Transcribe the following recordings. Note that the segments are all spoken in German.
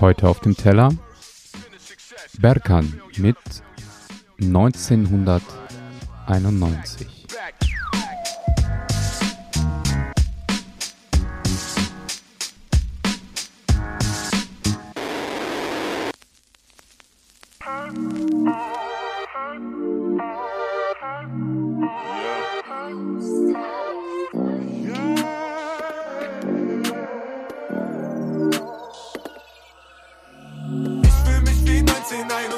Heute auf dem Teller Berkan mit 1991. 99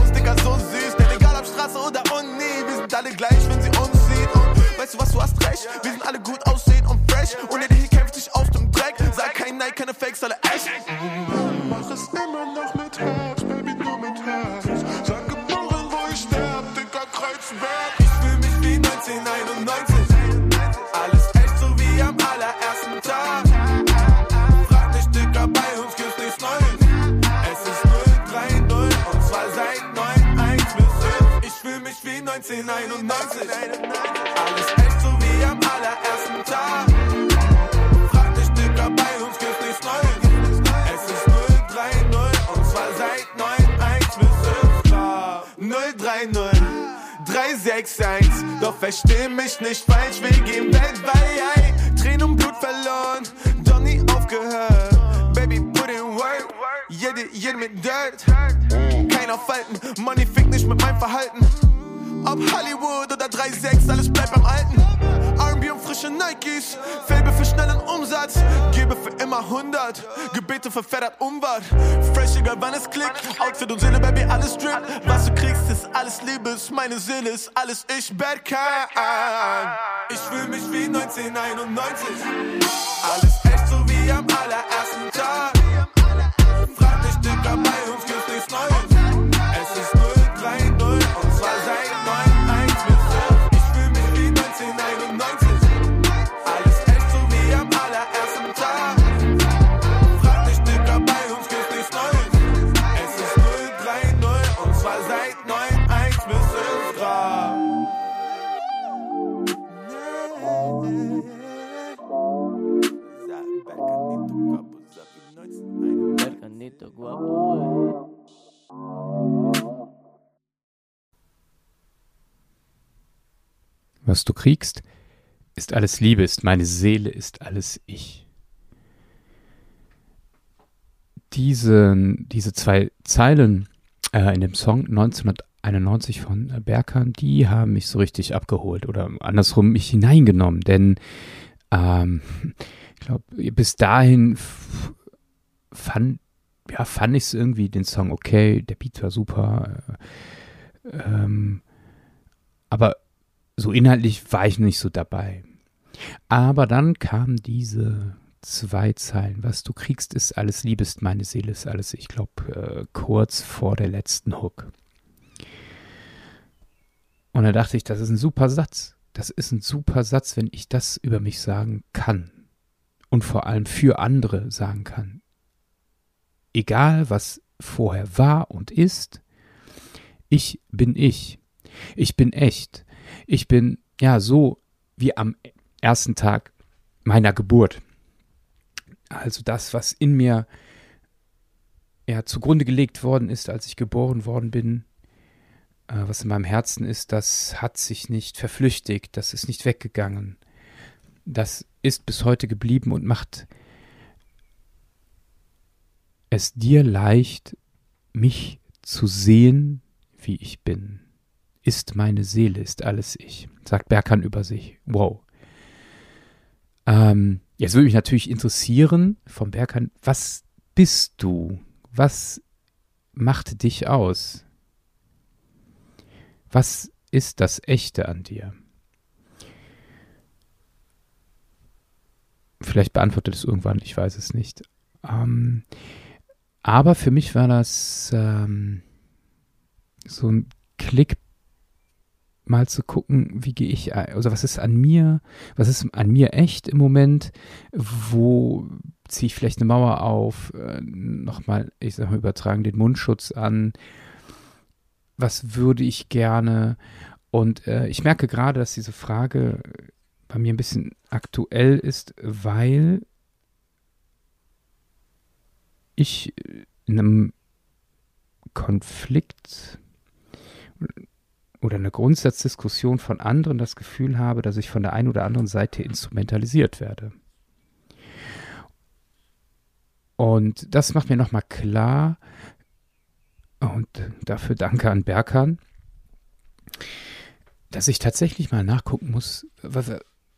1991. Alles echt so wie am allerersten Tag. Frag nicht, Dicker, bei uns gibt's nichts Neues. Es ist 030 und zwar seit 91 bis 5. Klar. 030 361, doch versteh mich nicht falsch, wir gehen weltweit. Tränen und Blut verloren, doch aufgehört. Baby, put in work, jede, jede mit Dirt. Kein Aufhalten, Money fickt nicht mit meinem Verhalten. Hollywood oder 3-6, alles bleibt beim Alten. R&B und frische Nikes, Felbe für schnellen Umsatz. Gebe für immer 100, Gebete für Federt Umwart. Fresh, egal wann es klickt, Outfit und Seele, Baby, alles drip. Was du kriegst, ist alles Liebes, meine Seele ist alles ich, Berkan. Ich fühl mich wie 1991. Alles Was du kriegst, ist alles Liebe, ist meine Seele, ist alles ich. Diese, diese zwei Zeilen äh, in dem Song 1991 von Berkan, die haben mich so richtig abgeholt oder andersrum mich hineingenommen, denn ähm, ich glaube, bis dahin fand, ja, fand ich es irgendwie den Song okay, der Beat war super, äh, ähm, aber so inhaltlich war ich nicht so dabei. Aber dann kamen diese zwei Zeilen. Was du kriegst, ist alles Liebe, ist meine Seele, ist alles, ich glaube, äh, kurz vor der letzten Hook. Und da dachte ich, das ist ein super Satz. Das ist ein super Satz, wenn ich das über mich sagen kann. Und vor allem für andere sagen kann. Egal, was vorher war und ist, ich bin ich. Ich bin echt. Ich bin ja so wie am ersten Tag meiner Geburt. Also das, was in mir ja zugrunde gelegt worden ist, als ich geboren worden bin, äh, was in meinem Herzen ist, das hat sich nicht verflüchtigt, das ist nicht weggegangen. Das ist bis heute geblieben und macht es dir leicht, mich zu sehen, wie ich bin. Ist meine Seele, ist alles ich, sagt Berkan über sich. Wow. Ähm, jetzt würde mich natürlich interessieren vom Berkan, was bist du? Was macht dich aus? Was ist das Echte an dir? Vielleicht beantwortet es irgendwann, ich weiß es nicht. Ähm, aber für mich war das ähm, so ein Klick, mal zu gucken, wie gehe ich, also was ist an mir, was ist an mir echt im Moment, wo ziehe ich vielleicht eine Mauer auf, äh, nochmal, ich sag mal, übertragen den Mundschutz an, was würde ich gerne? Und äh, ich merke gerade, dass diese Frage bei mir ein bisschen aktuell ist, weil ich in einem Konflikt oder eine Grundsatzdiskussion von anderen das Gefühl habe, dass ich von der einen oder anderen Seite instrumentalisiert werde. Und das macht mir nochmal klar, und dafür danke an Berkan, dass ich tatsächlich mal nachgucken muss, was,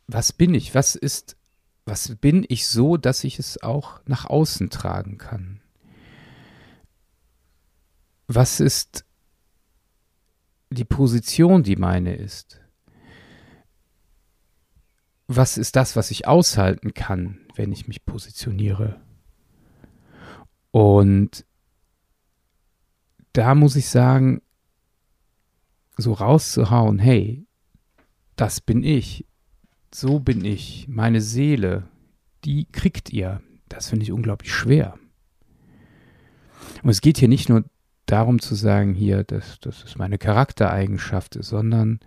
was bin ich? Was ist, was bin ich so, dass ich es auch nach außen tragen kann? Was ist die Position, die meine ist? Was ist das, was ich aushalten kann, wenn ich mich positioniere? Und da muss ich sagen, so rauszuhauen, hey, das bin ich, so bin ich, meine Seele, die kriegt ihr. Das finde ich unglaublich schwer. Und es geht hier nicht nur darum zu sagen, hier, das, das ist meine Charaktereigenschaft, sondern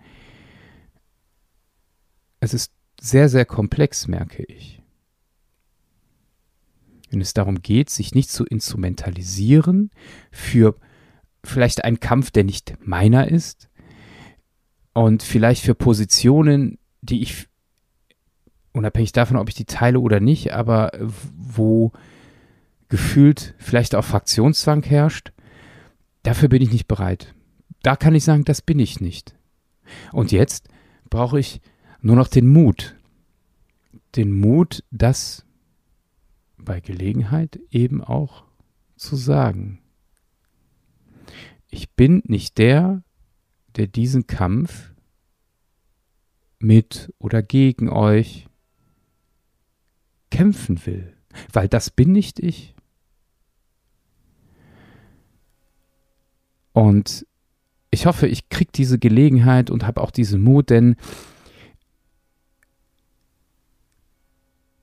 es ist sehr, sehr komplex, merke ich. Wenn es darum geht, sich nicht zu instrumentalisieren für vielleicht einen Kampf, der nicht meiner ist und vielleicht für Positionen, die ich unabhängig davon, ob ich die teile oder nicht, aber wo gefühlt vielleicht auch Fraktionszwang herrscht, dafür bin ich nicht bereit. Da kann ich sagen, das bin ich nicht. Und jetzt brauche ich nur noch den Mut. Den Mut, das bei Gelegenheit eben auch zu sagen. Ich bin nicht der, der diesen Kampf mit oder gegen euch kämpfen will, weil das bin nicht ich. Und ich hoffe, ich kriege diese Gelegenheit und habe auch diesen Mut, denn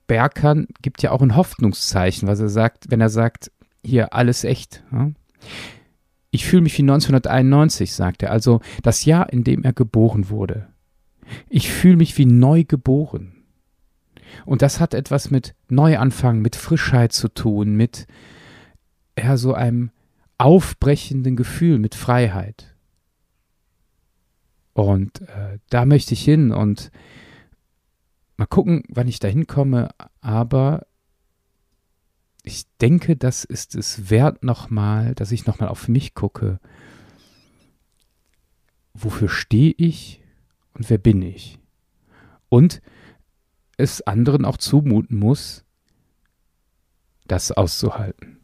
Berkan gibt ja auch ein Hoffnungszeichen, was er sagt, wenn er sagt, hier alles echt. Ja? Ich fühle mich wie 1991, sagt er, also das Jahr, in dem er geboren wurde. Ich fühle mich wie neu geboren. Und das hat etwas mit Neuanfang, mit Frischheit zu tun, mit ja, so einem aufbrechenden Gefühl, mit Freiheit. Und äh, da möchte ich hin und mal gucken, wann ich da hinkomme, aber ich denke, das ist es wert nochmal, dass ich nochmal auf mich gucke. Wofür stehe ich und wer bin ich? Und es anderen auch zumuten muss, das auszuhalten.